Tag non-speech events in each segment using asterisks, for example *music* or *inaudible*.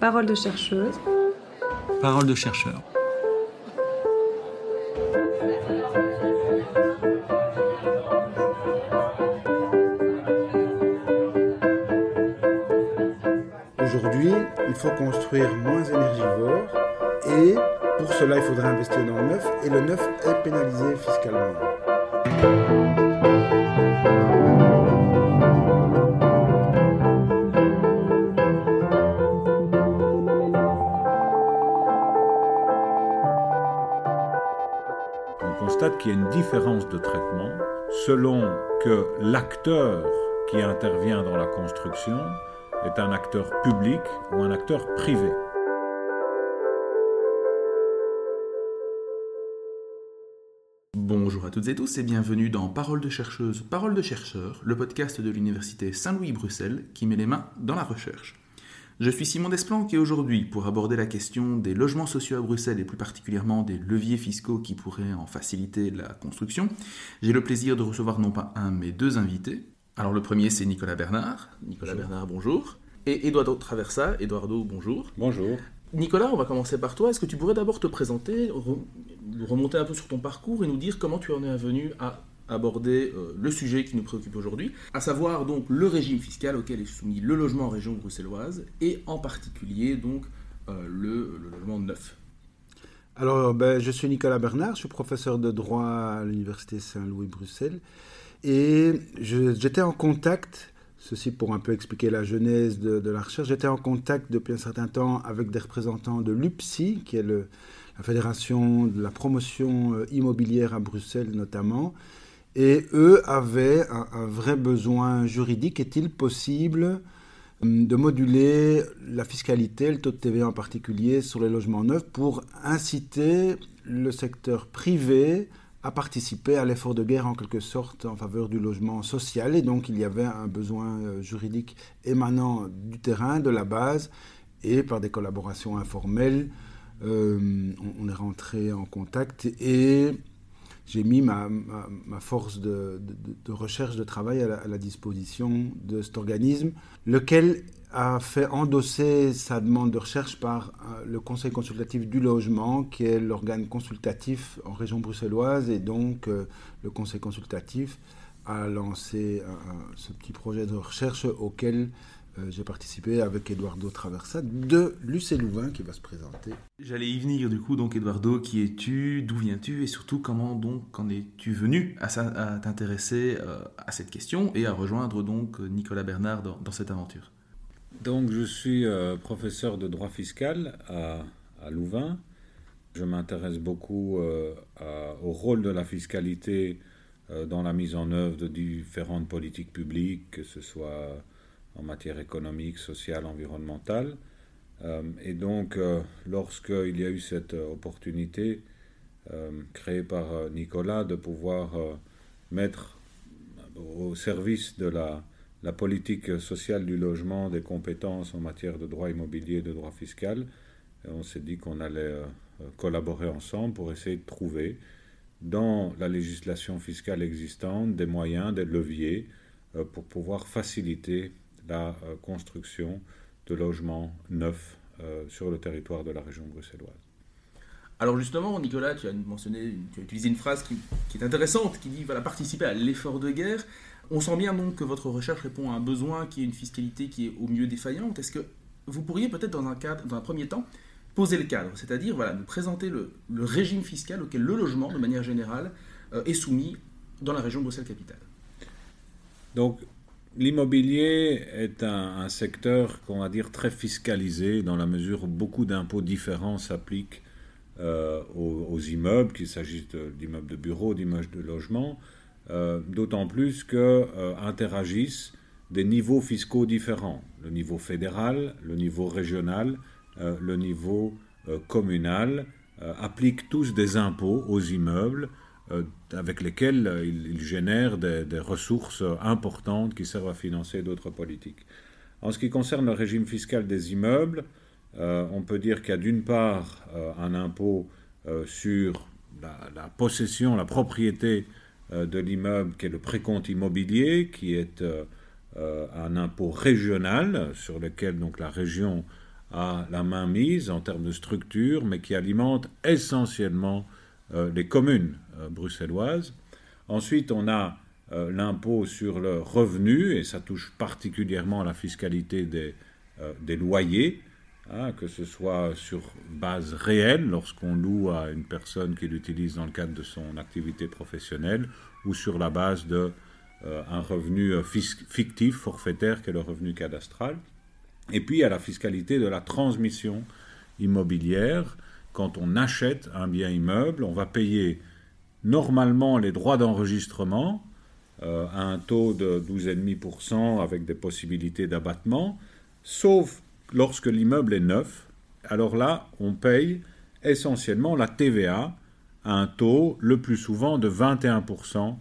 Parole de chercheuse. Parole de chercheur. Aujourd'hui, il faut construire moins énergivore et pour cela, il faudra investir dans le neuf et le neuf est pénalisé fiscalement. Qu'il y a une différence de traitement selon que l'acteur qui intervient dans la construction est un acteur public ou un acteur privé. Bonjour à toutes et tous et bienvenue dans Parole de chercheuse, Parole de chercheur, le podcast de l'Université Saint-Louis-Bruxelles qui met les mains dans la recherche. Je suis Simon Desplanques et aujourd'hui, pour aborder la question des logements sociaux à Bruxelles et plus particulièrement des leviers fiscaux qui pourraient en faciliter la construction, j'ai le plaisir de recevoir non pas un mais deux invités. Alors le premier c'est Nicolas Bernard. Nicolas Bernard, bonjour. Et Eduardo Traversa. Eduardo, bonjour. Bonjour. Nicolas, on va commencer par toi. Est-ce que tu pourrais d'abord te présenter, re- remonter un peu sur ton parcours et nous dire comment tu en es venu à aborder euh, le sujet qui nous préoccupe aujourd'hui, à savoir donc le régime fiscal auquel est soumis le logement en région bruxelloise et en particulier donc euh, le, logement neuf. Alors, ben, je suis Nicolas Bernard, je suis professeur de droit à l'Université Saint-Louis-Bruxelles et j'étais en contact, ceci pour un peu expliquer la genèse de, la recherche, j'étais en contact depuis un certain temps avec des représentants de l'UPSI, qui est la Fédération de la promotion euh, immobilière à Bruxelles notamment, et eux avaient un, vrai besoin juridique. Est-il possible hum, de moduler la fiscalité, le taux de TVA en particulier, sur les logements neufs pour inciter le secteur privé à participer à l'effort de guerre en quelque sorte en faveur du logement social? Et donc il y avait un besoin euh, juridique émanant du terrain, de la base, et par des collaborations informelles, euh, on, on est rentré en contact et j'ai mis ma, force de, recherche, de travail à la, disposition de cet organisme, lequel a fait endosser sa demande de recherche par euh, le Conseil consultatif du logement, qui est l'organe consultatif en région bruxelloise, et donc euh, le Conseil consultatif a lancé un- ce petit projet de recherche auquel euh, j'ai participé avec Eduardo Traversa de Lucé Louvain qui va se présenter. J'allais y venir du coup, donc Eduardo, qui es-tu, d'où viens-tu et surtout comment donc en es-tu venu à, t'intéresser euh, à cette question et à rejoindre donc Nicolas Bernard dans- dans cette aventure? Donc je suis euh, professeur de droit fiscal à, à Louvain. Je m'intéresse beaucoup euh, à- au rôle de la fiscalité euh, dans la mise en œuvre de différentes politiques publiques, que ce soit en matière économique, sociale, environnementale. Euh, et donc, euh, lorsqu'il y a eu cette euh, opportunité créée par Nicolas de pouvoir mettre au service de la, politique sociale du logement des compétences en matière de droit immobilier de droit fiscal, on s'est dit qu'on allait collaborer ensemble pour essayer de trouver dans la législation fiscale existante des moyens, des leviers pour pouvoir faciliter la euh, construction de logements neufs euh, sur le territoire de la région bruxelloise. Alors justement, Nicolas, tu as mentionné, tu as utilisé une phrase qui, qui est intéressante, qui dit voilà participer à l'effort de guerre. On sent bien donc que votre recherche répond à un besoin qui est une fiscalité qui est au mieux défaillante. Est-ce que vous pourriez peut-être dans un cadre, dans un premier temps, poser le cadre, c'est-à-dire voilà nous présenter le, le régime fiscal auquel le logement, de manière générale, euh, est soumis dans la région Bruxelles-Capitale? Donc, l'immobilier est un, secteur qu'on va dire très fiscalisé dans la mesure où beaucoup d'impôts différents s'appliquent euh, aux, immeubles, qu'il s'agisse d'immeubles de bureaux, d'immeubles de logement, euh, d'autant plus que euh, interagissent des niveaux fiscaux différents, le niveau fédéral, le niveau régional, euh, le niveau communal, appliquent tous des impôts aux immeubles avec lesquels euh, ils, ils génèrent des, ressources euh, importantes qui servent à financer d'autres politiques. En ce qui concerne le régime fiscal des immeubles, euh, on peut dire qu'il y a d'une part euh, un impôt euh, sur la, la possession, la propriété euh, de l'immeuble qui est le précompte immobilier, qui est euh, euh, un impôt régional sur lequel donc la région à la mainmise en termes de structure, mais qui alimente essentiellement les communes bruxelloises. Ensuite, on a l'impôt sur le revenu, et ça touche particulièrement la fiscalité des, des loyers, hein, que ce soit sur base réelle, lorsqu'on loue à une personne qui l'utilise dans le cadre de son activité professionnelle, ou sur la base d'un euh, revenu euh, fictif, forfaitaire, qui est le revenu cadastral. Et puis, il y a la fiscalité de la transmission immobilière. Quand on achète un bien immeuble, on va payer normalement les droits d'enregistrement euh, à un taux de 12,5% avec des possibilités d'abattement, sauf lorsque l'immeuble est neuf. Alors là, on paye essentiellement la TVA à un taux le plus souvent de 21%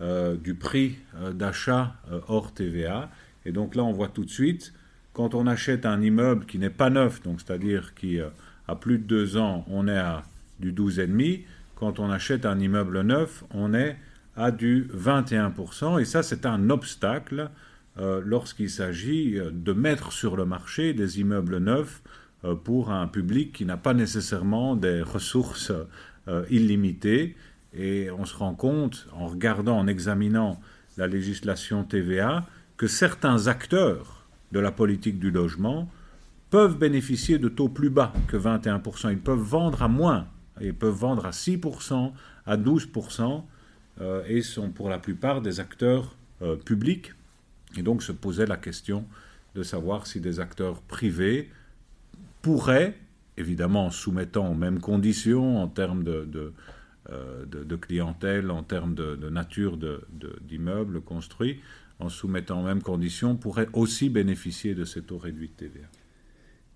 euh, du prix euh, d'achat euh, hors TVA. Et donc là, on voit tout de suite, quand on achète un immeuble qui n'est pas neuf, donc c'est-à-dire qui a plus de deux ans, on est à du 12,5. Quand on achète un immeuble neuf, on est à du 21%. Et ça, c'est un obstacle lorsqu'il s'agit de mettre sur le marché des immeubles neufs pour un public qui n'a pas nécessairement des ressources illimitées et on se rend compte, en regardant, en examinant la législation TVA, que certains acteurs de la politique du logement peuvent bénéficier de taux plus bas que 21%. Ils peuvent vendre à moins. Ils peuvent vendre à 6%, à 12%, euh, et sont pour la plupart des acteurs euh, publics. Et donc se posait la question de savoir si des acteurs privés pourraient, évidemment en soumettant aux mêmes conditions en termes de euh, de, clientèle en termes de, nature d'immeubles construits, en soumettant aux mêmes conditions, pourraient aussi bénéficier de ces taux réduits de TVA.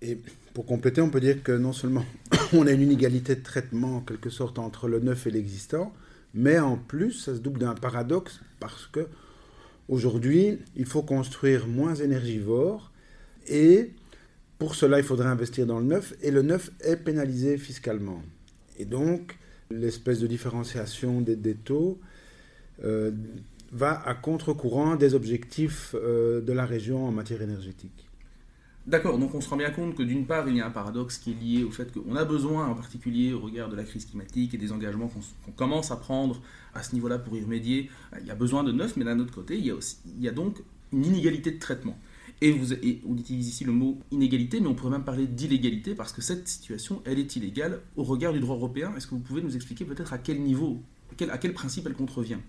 Et pour compléter, on peut dire que non seulement *coughs* on a une inégalité de traitement en quelque sorte entre le neuf et l'existant, mais en plus, ça se double d'un paradoxe parce que aujourd'hui, il faut construire moins énergivore et pour cela, il faudrait investir dans le neuf et le neuf est pénalisé fiscalement. Et donc, l'espèce de différenciation des, taux euh, va à contre-courant des objectifs euh, de la région en matière énergétique. D'accord, donc on se rend bien compte que d'une part, il y a un paradoxe qui est lié au fait qu'on a besoin, en particulier au regard de la crise climatique et des engagements qu'on commence à prendre à ce niveau-là pour y remédier, il y a besoin de neuf, mais d'un autre côté, il y, a aussi, donc une inégalité de traitement. Et, on utilise ici le mot inégalité, mais on pourrait même parler d'illégalité, parce que cette situation, elle est illégale au regard du droit européen. Est-ce que vous pouvez nous expliquer peut-être à quel niveau, à quel principe elle contrevient?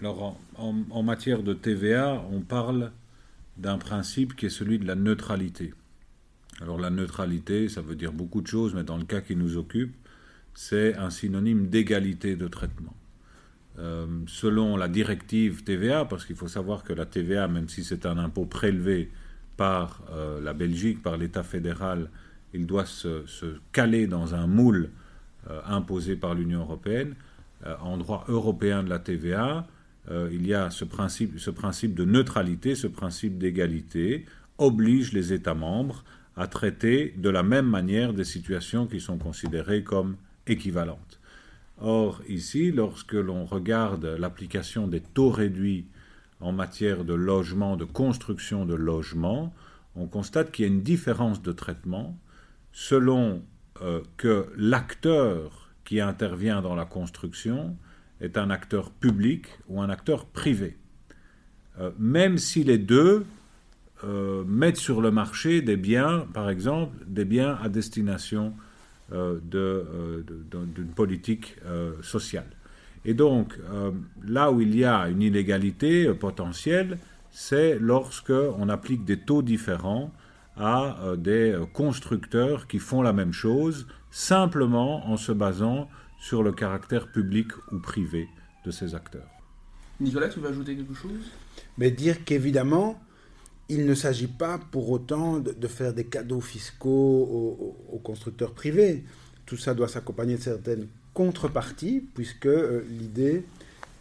Alors, en, matière de TVA, on parle d'un principe qui est celui de la neutralité. Alors la neutralité, ça veut dire beaucoup de choses, mais dans le cas qui nous occupe, c'est un synonyme d'égalité de traitement. Euh, selon la directive TVA, parce qu'il faut savoir que la TVA, même si c'est un impôt prélevé par euh, la Belgique, par l'État fédéral, il doit se, caler dans un moule euh, imposé par l'Union européenne. en droit européen de la TVA, il y a ce principe, ce principe de neutralité, ce principe d'égalité, oblige les États membres à traiter de la même manière des situations qui sont considérées comme équivalentes. Or, ici, lorsque l'on regarde l'application des taux réduits en matière de logement, de construction de logement, on constate qu'il y a une différence de traitement selon euh, que l'acteur qui intervient dans la construction est un acteur public ou un acteur privé. Euh, même si les deux euh, mettent sur le marché des biens, par exemple, des biens à destination euh, d'une politique sociale. Et donc, là où il y a une inégalité potentielle, c'est lorsque on applique des taux différents à des constructeurs qui font la même chose, simplement en se basant sur le caractère public ou privé de ces acteurs. Nicolas, tu veux ajouter quelque chose? Mais dire qu'évidemment, il ne s'agit pas pour autant de, faire des cadeaux fiscaux aux, constructeurs privés. Tout ça doit s'accompagner de certaines contreparties, puisque euh, l'idée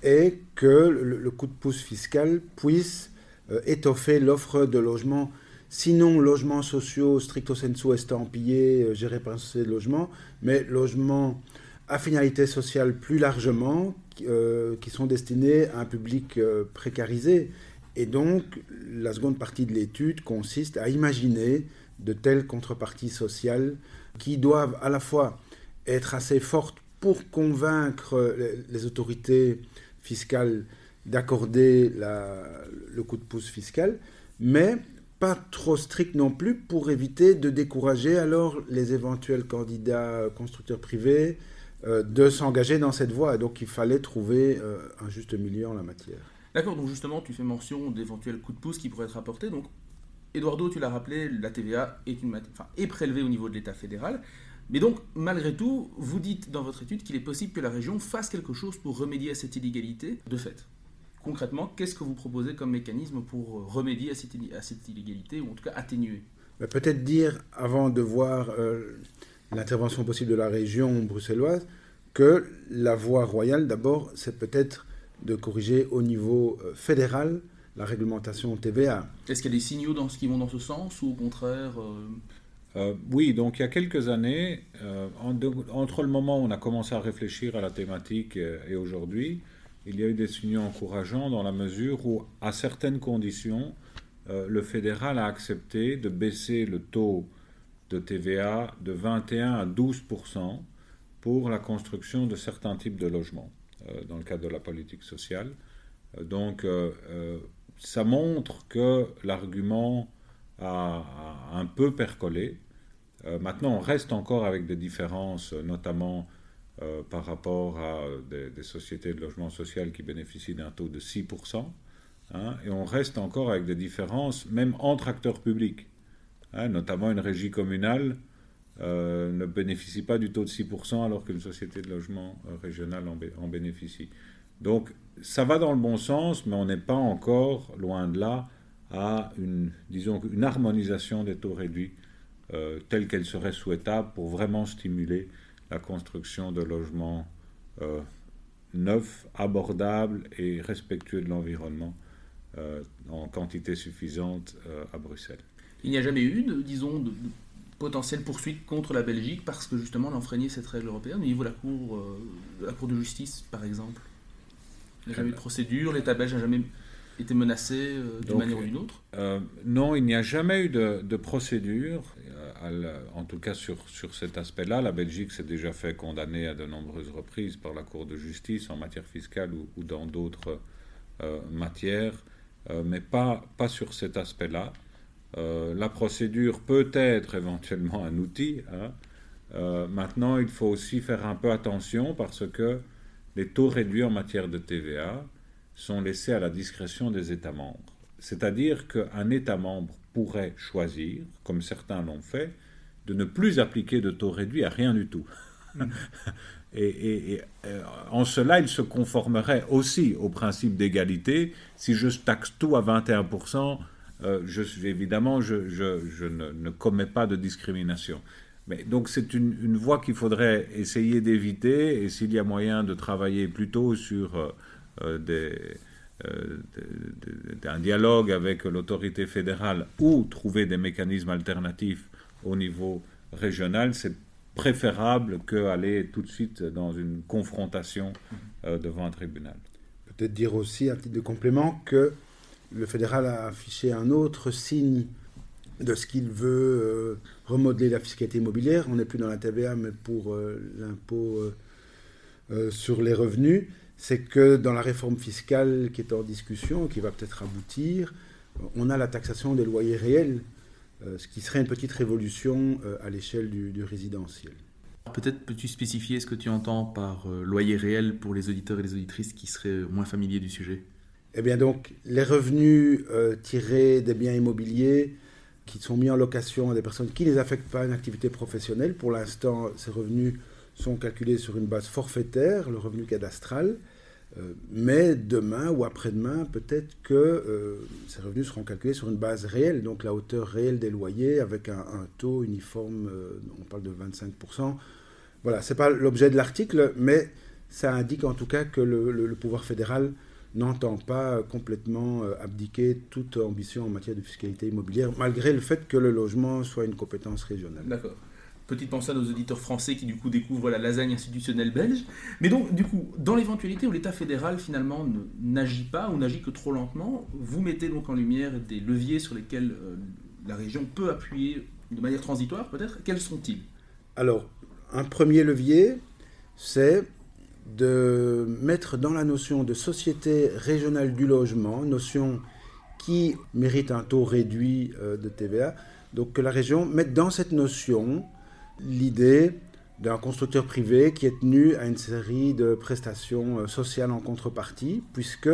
est que le, coup de pouce fiscal puisse euh, étoffer l'offre de logements, sinon logements sociaux stricto sensu estampillés, euh, gérés par un de logement, mais logements à finalité sociale plus largement, qui sont destinés à un public précarisé. Et donc, la seconde partie de l'étude consiste à imaginer de telles contreparties sociales qui doivent à la fois être assez fortes pour convaincre les autorités fiscales d'accorder le coup de pouce fiscal, mais pas trop strict non plus pour éviter de décourager alors les éventuels candidats constructeurs privés euh, de s'engager dans cette voie. Donc il fallait trouver euh, un juste milieu en la matière. D'accord, donc justement tu fais mention d'éventuels coups de pouce qui pourraient être apportés. Donc Eduardo, tu l'as rappelé, la TVA est, une, enfin, est prélevée au niveau de l'État fédéral. Mais donc, malgré tout, vous dites dans votre étude qu'il est possible que la région fasse quelque chose pour remédier à cette illégalité de fait concrètement, qu'est-ce que vous proposez comme mécanisme pour euh, remédier à cette, illégalité, ou en tout cas atténuer? Bah, Peut-être dire, avant de voir euh, l'intervention possible de la région bruxelloise, que la voie royale, d'abord, c'est peut-être de corriger au niveau euh, fédéral la réglementation TVA. Est-ce qu'il y a des signaux dans ce qui vont dans ce sens, ou au contraire oui, donc il y a quelques années, entre le moment où on a commencé à réfléchir à la thématique et aujourd'hui, il y a eu des signaux encourageants dans la mesure où, à certaines conditions, euh, le fédéral a accepté de baisser le taux de TVA de 21 à 12% pour la construction de certains types de logements euh, dans le cadre de la politique sociale. Euh, donc, ça montre que l'argument a, un peu percolé. maintenant, on reste encore avec des différences, notamment euh, par rapport à des, sociétés de logement social qui bénéficient d'un taux de 6%. Hein, et on reste encore avec des différences, même entre acteurs publics. Hein, notamment une régie communale euh, ne bénéficie pas du taux de 6% alors qu'une société de logement euh, régionale en, bénéficie. Donc ça va dans le bon sens, mais on n'est pas encore loin de là à une, disons, une harmonisation des taux réduits telle qu'elle serait souhaitable pour vraiment stimuler la construction de logements euh, neufs, abordables et respectueux de l'environnement euh, en quantité suffisante euh, à Bruxelles. Il n'y a jamais eu, de, disons, de, potentielle poursuite contre la Belgique parce que justement elle enfreignait cette règle européenne au niveau de la Cour, de, la cour de justice, par exemple. Il n'y a jamais eu de procédure, l'État belge n'a jamais été menacé d'une manière ou d'une autre. Non, il n'y a jamais eu de, de procédure en tout cas sur, sur cet aspect-là, la Belgique s'est déjà fait condamner à de nombreuses reprises par la Cour de justice en matière fiscale ou, dans d'autres euh, matières, euh, mais pas, pas sur cet aspect-là. Euh, la procédure peut être éventuellement un outil. Hein. maintenant, il faut aussi faire un peu attention parce que les taux réduits en matière de TVA sont laissés à la discrétion des États membres. C'est-à-dire qu'un État membre pourrait choisir, comme certains l'ont fait, de ne plus appliquer de taux réduit à rien du tout. Mm. *laughs* et, euh, en cela, il se conformerait aussi au principe d'égalité. Si je taxe tout à 21%, euh, je, évidemment, je, ne, commets pas de discrimination. Donc c'est une, voie qu'il faudrait essayer d'éviter, et s'il y a moyen de travailler plutôt sur euh, des euh, d'un dialogue avec l'autorité fédérale ou trouver des mécanismes alternatifs au niveau régional, c'est préférable qu'aller tout de suite dans une confrontation euh, devant un tribunal. Peut-être dire aussi, à titre de complément, que le fédéral a affiché un autre signe de ce qu'il veut euh, remodeler la fiscalité immobilière. On n'est plus dans la TVA, mais pour l'impôt sur les revenus c'est que dans la réforme fiscale qui est en discussion, qui va peut-être aboutir, on a la taxation des loyers réels, euh, ce qui serait une petite révolution euh, à l'échelle du, résidentiel. Peut-être peux-tu spécifier ce que tu entends par euh, loyer réel pour les auditeurs et les auditrices qui seraient moins familiers du sujet? Eh bien donc, les revenus tirés des biens immobiliers qui sont mis en location à des personnes qui ne les affectent pas à une activité professionnelle, pour l'instant, ces revenus sont calculés sur une base forfaitaire, le revenu cadastral. Euh, mais demain ou après-demain, peut-être que euh, ces revenus seront calculés sur une base réelle, donc la hauteur réelle des loyers avec un, taux uniforme, euh, on parle de 25%. Voilà, ce n'est pas l'objet de l'article, mais ça indique en tout cas que le, pouvoir fédéral n'entend pas complètement abdiquer toute ambition en matière de fiscalité immobilière, malgré le fait que le logement soit une compétence régionale. D'accord. Petite pensée à nos auditeurs français qui du coup découvrent la lasagne institutionnelle belge. Mais donc du coup, dans l'éventualité où l'État fédéral finalement n'agit pas ou n'agit que trop lentement, vous mettez donc en lumière des leviers sur lesquels euh, la région peut appuyer de manière transitoire peut-être. Quels sont-ils? Alors, un premier levier, c'est de mettre dans la notion de société régionale du logement, notion qui mérite un taux réduit euh, de TVA, donc que la région mette dans cette notion l'idée d'un constructeur privé qui est tenu à une série de prestations euh, sociales en contrepartie, puisque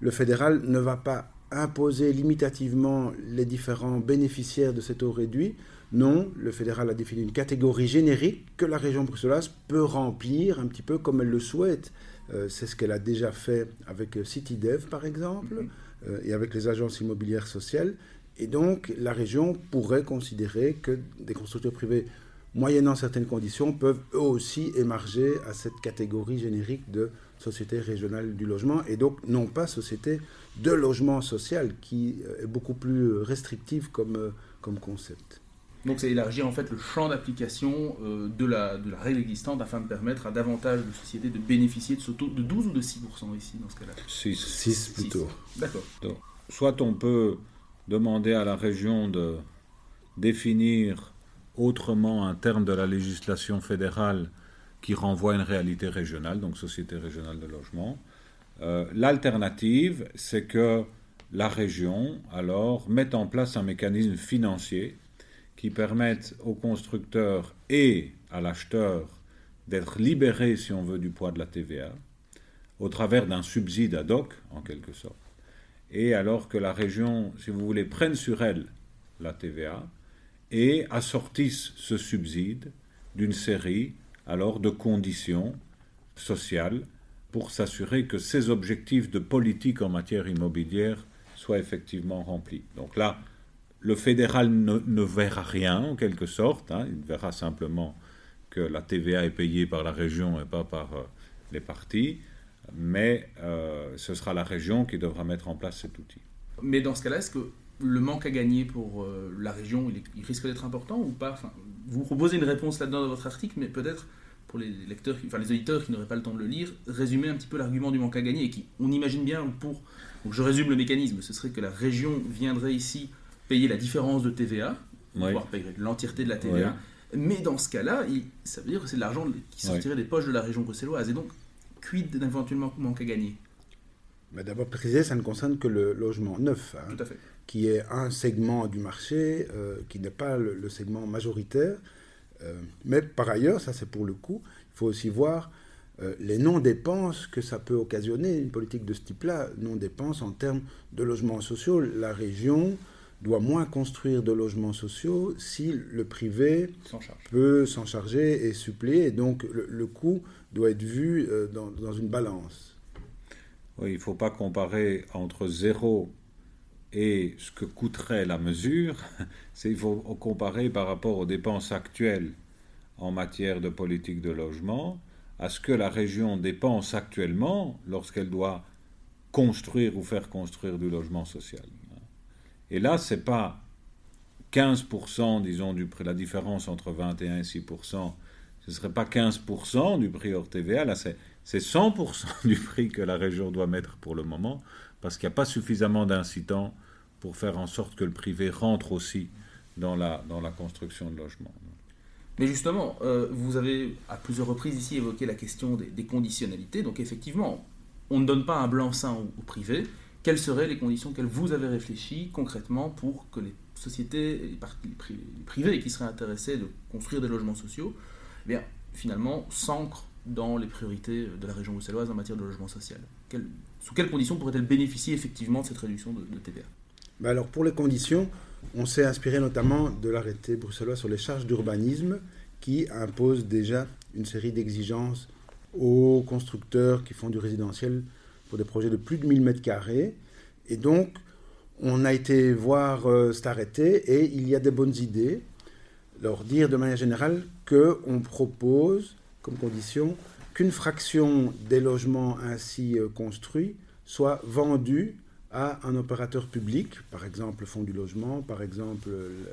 le fédéral ne va pas imposer limitativement les différents bénéficiaires de cet taux réduit. Non, le fédéral a défini une catégorie générique que la région bruxelloise peut remplir un petit peu comme elle le souhaite. Euh, c'est ce qu'elle a déjà fait avec CityDev, par exemple, mhm. euh, et avec les agences immobilières sociales. Et donc, la région pourrait considérer que des constructeurs privés moyennant certaines conditions, peuvent eux aussi émarger à cette catégorie générique de société régionale du logement, et donc non pas société de logement social, qui euh, est beaucoup plus restrictive comme, euh, comme concept. Donc c'est élargir en fait le champ d'application euh, de, la, de la règle existante afin de permettre à davantage de sociétés de bénéficier de ce taux de 12 ou de 6% ici dans ce cas-là 6. 6 plutôt. D'accord. Soit on peut demander à la région de définir autrement un terme de la législation fédérale qui renvoie à une réalité régionale, donc Société régionale de logement. Euh, l'alternative, c'est que la région, alors, mette en place un mécanisme financier qui permette au constructeur et à l'acheteur d'être libérés, si on veut, du poids de la TVA, au travers d'un subside ad hoc, en quelque sorte. Et alors que la région, si vous voulez, prenne sur elle la TVA, et assortissent ce subside d'une série alors de conditions sociales pour s'assurer que ces objectifs de politique en matière immobilière soient effectivement remplis. Donc là, le fédéral ne, verra rien en quelque sorte, hein. il verra simplement que la TVA est payée par la région et pas par euh, les partis, mais euh, ce sera la région qui devra mettre en place cet outil. Mais dans ce cas-là, est-ce que le manque à gagner pour euh, la région, risque d'être important ou pas? Vous proposez une réponse là-dedans dans votre article, mais peut-être pour les lecteurs, enfin les auditeurs qui n'auraient pas le temps de le lire, résumer un petit peu l'argument du manque à gagner et qui, on imagine bien pour, je résume le mécanisme, ce serait que la région viendrait ici payer la différence de TVA, voire payer l'entièreté de la TVA, mais dans ce cas-là, ça veut dire que c'est de l'argent qui sortirait des poches de la région bruxelloise et donc quid d'un éventuellement manque à gagner? D'abord préciser, ça ne concerne que le logement neuf. Hein. Tout à fait qui est un segment du marché euh, qui n'est pas le, segment majoritaire. Euh, mais par ailleurs, ça c'est pour le coup, il faut aussi voir euh, les non-dépenses que ça peut occasionner, une politique de ce type-là, non-dépenses en termes de logements sociaux. La région doit moins construire de logements sociaux si le privé peut s'en charger et suppléer. Et donc le, coût doit être vu dans, dans, une balance. Oui, il ne faut pas comparer entre zéro et ce que coûterait la mesure, *laughs* qu'il faut comparer par rapport aux dépenses actuelles en matière de politique de logement à ce que la région dépense actuellement lorsqu'elle doit construire ou faire construire du logement social. Et là, ce n'est pas 15%, disons, du prix, la différence entre 21 et 6%, ce ne serait pas 15% du prix hors TVA, là c'est 100% *laughs* du prix que la région doit mettre pour le moment, parce qu'il n'y a pas suffisamment d'incitants pour faire en sorte que le privé rentre aussi dans la, dans la construction de logements. Mais justement, euh, vous avez à plusieurs reprises ici évoqué la question des, conditionnalités. Donc effectivement, on ne donne pas un blanc-seing au, privé. Quelles seraient les conditions auxquelles vous avez réfléchi concrètement pour que les sociétés, les, qui seraient intéressés de construire des logements sociaux, eh bien, finalement, s'ancrent dans les priorités de la région bruxelloise en matière de logement social? Sous quelles conditions pourrait-elle bénéficier effectivement de cette réduction de, de TVA? Ben alors pour les conditions, on s'est inspiré notamment de l'arrêté bruxellois sur les charges d'urbanisme qui impose déjà une série d'exigences aux constructeurs qui font du résidentiel pour des projets de plus de 1000 m2. Et donc, on a été voir euh, cet arrêté et il y a des bonnes idées. Leur dire de manière générale qu'on propose comme condition qu'une fraction des logements ainsi euh, construits soit vendue à un opérateur public, par exemple le Fonds du logement, par exemple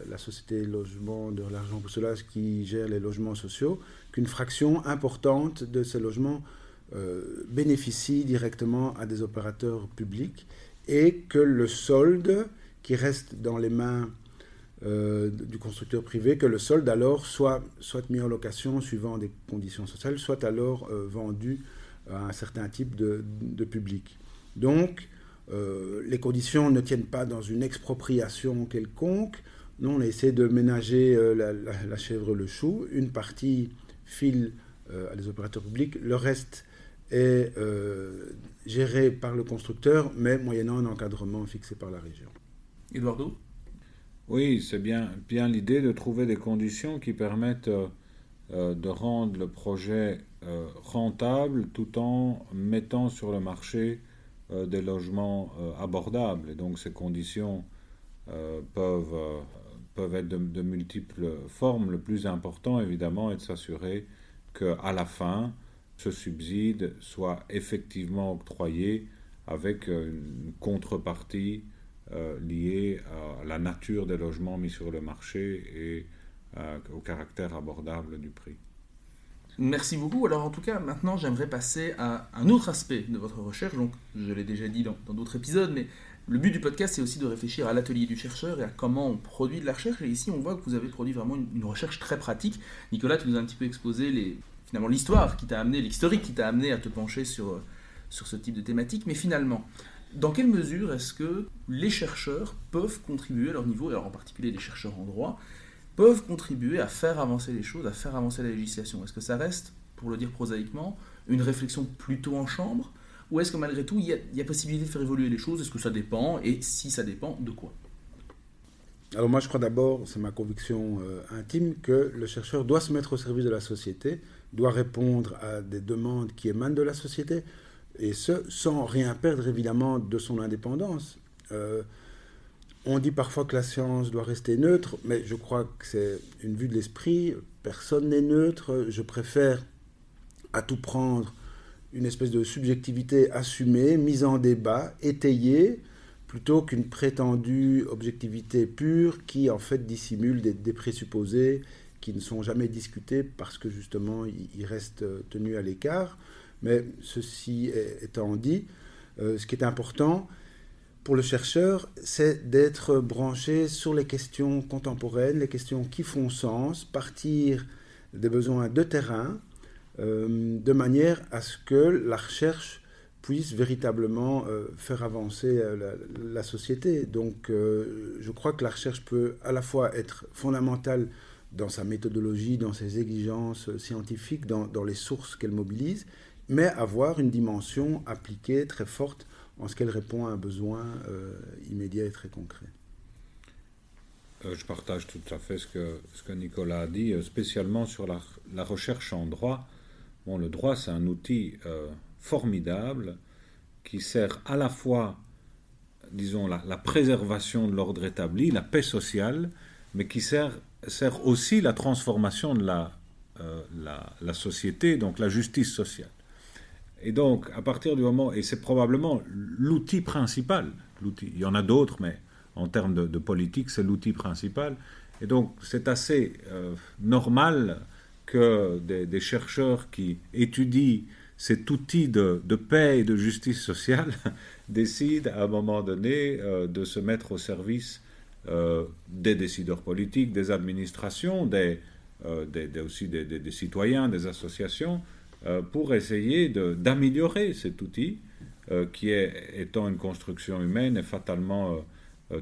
la société logement de l'argent pour cela qui gère les logements sociaux, qu'une fraction importante de ces logements euh, bénéficie directement à des opérateurs publics et que le solde qui reste dans les mains du constructeur privé que le solde alors soit, soit mis en location suivant des conditions sociales, soit alors vendu à un certain type de, public. Donc, les conditions ne tiennent pas dans une expropriation quelconque. Non, on essaie de ménager la, chèvre le chou. Une partie file à des opérateurs publics, le reste est euh, géré par le constructeur, mais moyennant un encadrement fixé par la région. Eduardo? Oui, c'est bien, bien l'idée de trouver des conditions qui permettent euh, euh, de rendre le projet rentable tout en mettant sur le marché des logements abordables. Et donc ces conditions peuvent, peuvent être de, de, multiples formes. Le plus important, évidemment, est de s'assurer qu'à la fin, ce subside soit effectivement octroyé avec euh, une contrepartie euh, liée à la nature des logements mis sur le marché et euh, au caractère abordable du prix. Merci beaucoup. Alors en tout cas, maintenant j'aimerais passer à un autre aspect de votre recherche. Donc je l'ai déjà dit dans d'autres épisodes, mais le but du podcast c'est aussi de réfléchir à l'atelier du chercheur et à comment on produit de la recherche. Et ici on voit que vous avez produit vraiment une, une recherche très pratique. Nicolas, tu nous as un petit peu exposé les, finalement l'histoire qui t'a amené, l'historique qui t'a amené à te pencher sur, euh, sur ce type de thématique, mais finalement, dans quelle mesure est-ce que les chercheurs peuvent contribuer à leur niveau, alors en particulier les chercheurs en droit, peuvent contribuer à faire avancer les choses, à faire avancer la législation? Est-ce que ça reste, pour le dire prosaïquement, une réflexion plutôt en chambre? Ou est-ce que malgré tout, il y, a, il y a possibilité de faire évoluer les choses? Est-ce que ça dépend? Et si ça dépend, de quoi? Alors moi je crois d'abord, c'est ma conviction euh, intime, que le chercheur doit se mettre au service de la société, doit répondre à des demandes qui émanent de la société, et ce, sans rien perdre évidemment de son indépendance. Euh, on dit parfois que la science doit rester neutre, mais je crois que c'est une vue de l'esprit. Personne n'est neutre. Je préfère à tout prendre une espèce de subjectivité assumée, mise en débat, étayée, plutôt qu'une prétendue objectivité pure qui en fait dissimule des, des présupposés qui ne sont jamais discutés parce que justement ils restent tenus à l'écart. Mais ceci étant dit, euh, ce qui est important pour le chercheur, c'est d'être branché sur les questions contemporaines, les questions qui font sens, partir des besoins de terrain, euh, de manière à ce que la recherche puisse véritablement euh, faire avancer la, société. Donc je crois que la recherche peut à la fois être fondamentale dans sa méthodologie, dans ses exigences scientifiques, dans, les sources qu'elle mobilise, mais avoir une dimension appliquée très forte en ce qu'elle répond à un besoin euh, immédiat et très concret. Euh, je partage tout à fait ce que, Nicolas a dit, euh, spécialement sur la, recherche en droit. Bon, le droit, c'est un outil formidable qui sert à la fois, disons, la, la préservation de l'ordre établi, la paix sociale, mais qui sert sert aussi la transformation de la, euh, la, la, société, donc la justice sociale. Et donc, à partir du moment, et c'est probablement l'outil principal, l'outil, il y en a d'autres, mais en termes de, politique, c'est l'outil principal. Et donc, c'est assez euh, normal que des, des, chercheurs qui étudient cet outil de, de, paix et de justice sociale *laughs* décident à un moment donné euh, de se mettre au service euh, des décideurs politiques, des administrations, des, euh, aussi des, citoyens, des associations, euh, pour essayer d'améliorer cet outil qui est, étant une construction humaine, est fatalement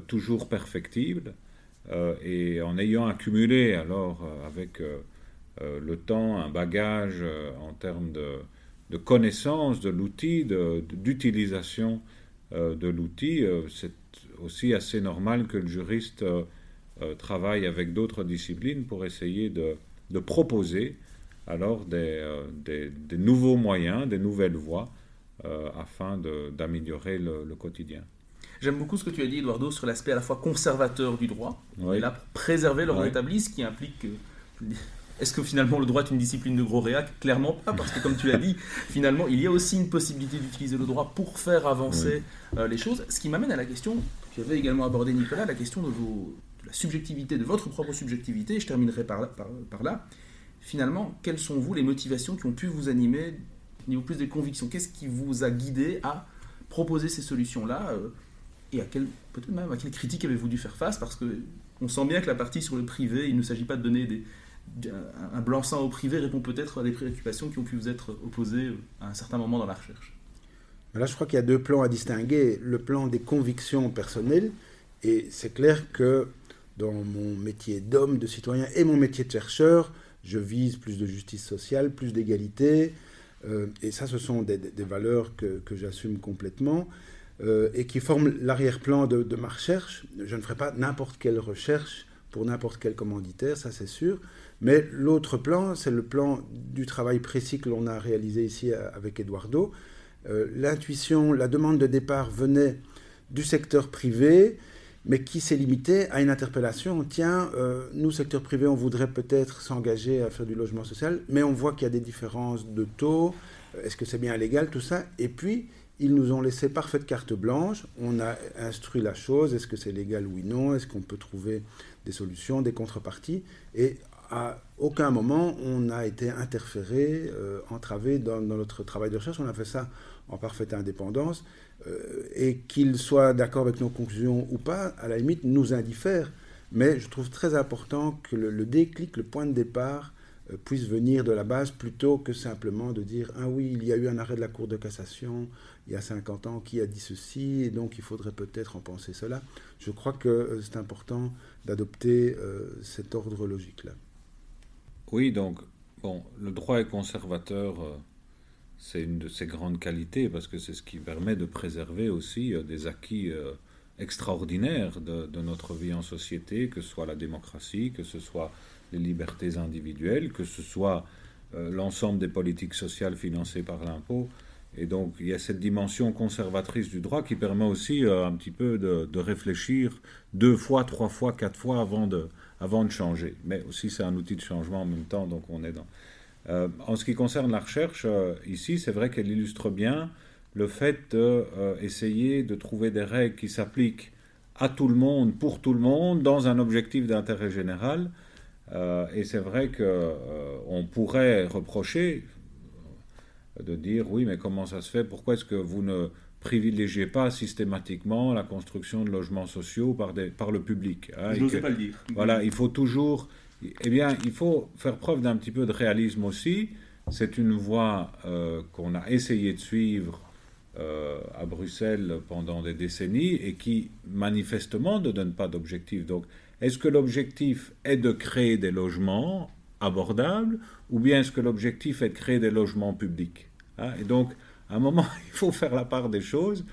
toujours perfectible. et en ayant accumulé alors avec le temps un bagage en termes de, de connaissance de l'outil, d'utilisation de, de l'outil, c'est aussi assez normal que le juriste euh, euh, travaille avec d'autres disciplines pour essayer de, de proposer alors des, euh, des, des, nouveaux moyens, des nouvelles voies afin d'améliorer le, le, quotidien. J'aime beaucoup ce que tu as dit, Eduardo, sur l'aspect à la fois conservateur du droit, oui. et là, préserver l'ordre oui. établi, ce qui implique que est-ce que finalement le droit est une discipline de gros réac? Clairement pas, parce que comme tu l'as dit, *laughs* finalement il y a aussi une possibilité d'utiliser le droit pour faire avancer oui. euh, les choses. Ce qui m'amène à la question, tu avais également abordé Nicolas, la question de, la subjectivité, de votre propre subjectivité, et je terminerai par là. Finalement, quelles sont vous les motivations qui ont pu vous animer au niveau plus des convictions Qu'est-ce qui vous a guidé à proposer ces solutions-là euh, Et à quelle, peut-être même à quelle critique avez-vous dû faire face? Parce que on sent bien que la partie sur le privé, il ne s'agit pas de donner un blanc-seing au privé répond peut-être à des préoccupations qui ont pu vous être opposées à un certain moment dans la recherche. Là, je crois qu'il y a deux plans à distinguer. Le plan des convictions personnelles, et c'est clair que dans mon métier d'homme, de citoyen et mon métier de chercheur, je vise plus de justice sociale, plus d'égalité. Euh, et ça, ce sont des, valeurs que, j'assume complètement euh, et qui forment l'arrière-plan de, ma recherche. Je ne ferai pas n'importe quelle recherche pour n'importe quel commanditaire, ça c'est sûr. Mais l'autre plan, c'est le plan du travail précis que l'on a réalisé ici euh, avec Eduardo. L'intuition, la demande de départ venait du secteur privé mais qui s'est limité à une interpellation. Tiens, euh, nous, secteur privé, on voudrait peut-être s'engager à faire du logement social, mais on voit qu'il y a des différences de taux. Euh, est-ce que c'est bien légal, tout ça? Et puis, ils nous ont laissé parfaite carte blanche. On a instruit la chose. Est-ce que c'est légal, oui, non? Est-ce qu'on peut trouver des solutions, des contreparties? Et à aucun moment, on n'a été interféré, euh, entravé dans, notre travail de recherche. On a fait ça en parfaite indépendance. Euh, et qu'il soit d'accord avec nos conclusions ou pas, à la limite, nous indiffère. Mais je trouve très important que le, déclic, le point de départ, euh, puisse venir de la base plutôt que simplement de dire Ah oui, il y a eu un arrêt de la Cour de cassation il y a 50 ans qui a dit ceci, et donc il faudrait peut-être en penser cela. Je crois que euh, c'est important d'adopter cet ordre logique-là. Oui, donc, bon, le droit est conservateur c'est une de ses grandes qualités parce que c'est ce qui permet de préserver aussi euh, des acquis euh, extraordinaires de, notre vie en société, que ce soit la démocratie, que ce soit les libertés individuelles, que ce soit euh, l'ensemble des politiques sociales financées par l'impôt. Et donc il y a cette dimension conservatrice du droit qui permet aussi un petit peu de, réfléchir deux fois, trois fois, quatre fois avant de, avant de changer. Mais aussi c'est un outil de changement en même temps, donc on est dans... Euh, en ce qui concerne la recherche, euh, ici, c'est vrai qu'elle illustre bien le fait d'essayer de, euh, de trouver des règles qui s'appliquent à tout le monde, pour tout le monde, dans un objectif d'intérêt général. et c'est vrai qu'on pourrait reprocher de dire oui, mais comment ça se fait? Pourquoi est-ce que vous ne privilégiez pas systématiquement la construction de logements sociaux par, des, par le public hein, Je n'osais pas le dire. Voilà, il faut toujours eh bien, il faut faire preuve d'un petit peu de réalisme aussi. C'est une voie euh, qu'on a essayé de suivre euh, à Bruxelles pendant des décennies et qui manifestement ne donne pas d'objectif. Donc, est-ce que l'objectif est de créer des logements abordables ou bien est-ce que l'objectif est de créer des logements publics? Hein Et donc, à un moment, *laughs* il faut faire la part des choses.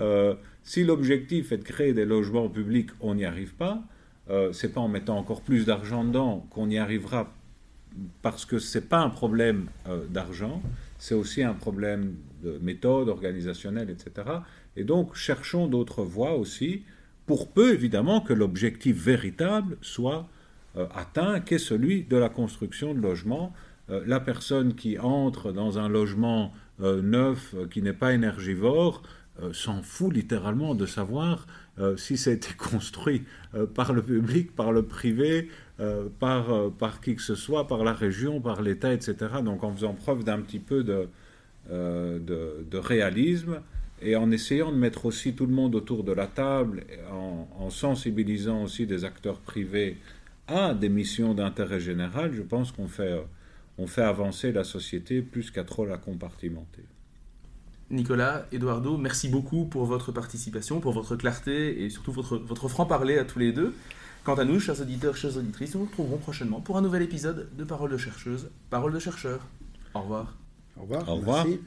Euh, si l'objectif est de créer des logements publics, on n'y arrive pas. Euh, c'est pas en mettant encore plus d'argent dedans qu'on y arrivera, parce que c'est pas un problème euh, d'argent, c'est aussi un problème de méthode organisationnelle, etc. Et donc, cherchons d'autres voies aussi, pour peu évidemment que l'objectif véritable soit euh, atteint, qui est celui de la construction de logements. La personne qui entre dans un logement neuf qui n'est pas énergivore s'en fout littéralement de savoir euh, si ça a été *laughs* construit euh, par le public, par le privé, euh, par, par qui que ce soit, par la région, par l'État, etc. Donc en faisant preuve d'un petit peu de, de, réalisme et en essayant de mettre aussi tout le monde autour de la table, en sensibilisant aussi des acteurs privés à des missions d'intérêt général, je pense qu'on fait, on fait avancer la société plus qu'à trop la compartimenter. Nicolas, Eduardo, merci beaucoup pour votre participation, pour votre clarté et surtout votre, votre franc-parler à tous les deux. Quant à nous, chers auditeurs, chers auditrices, nous nous retrouverons prochainement pour un nouvel épisode de Paroles de chercheuse, Paroles de chercheurs. Au revoir. Au revoir. Au revoir. Merci.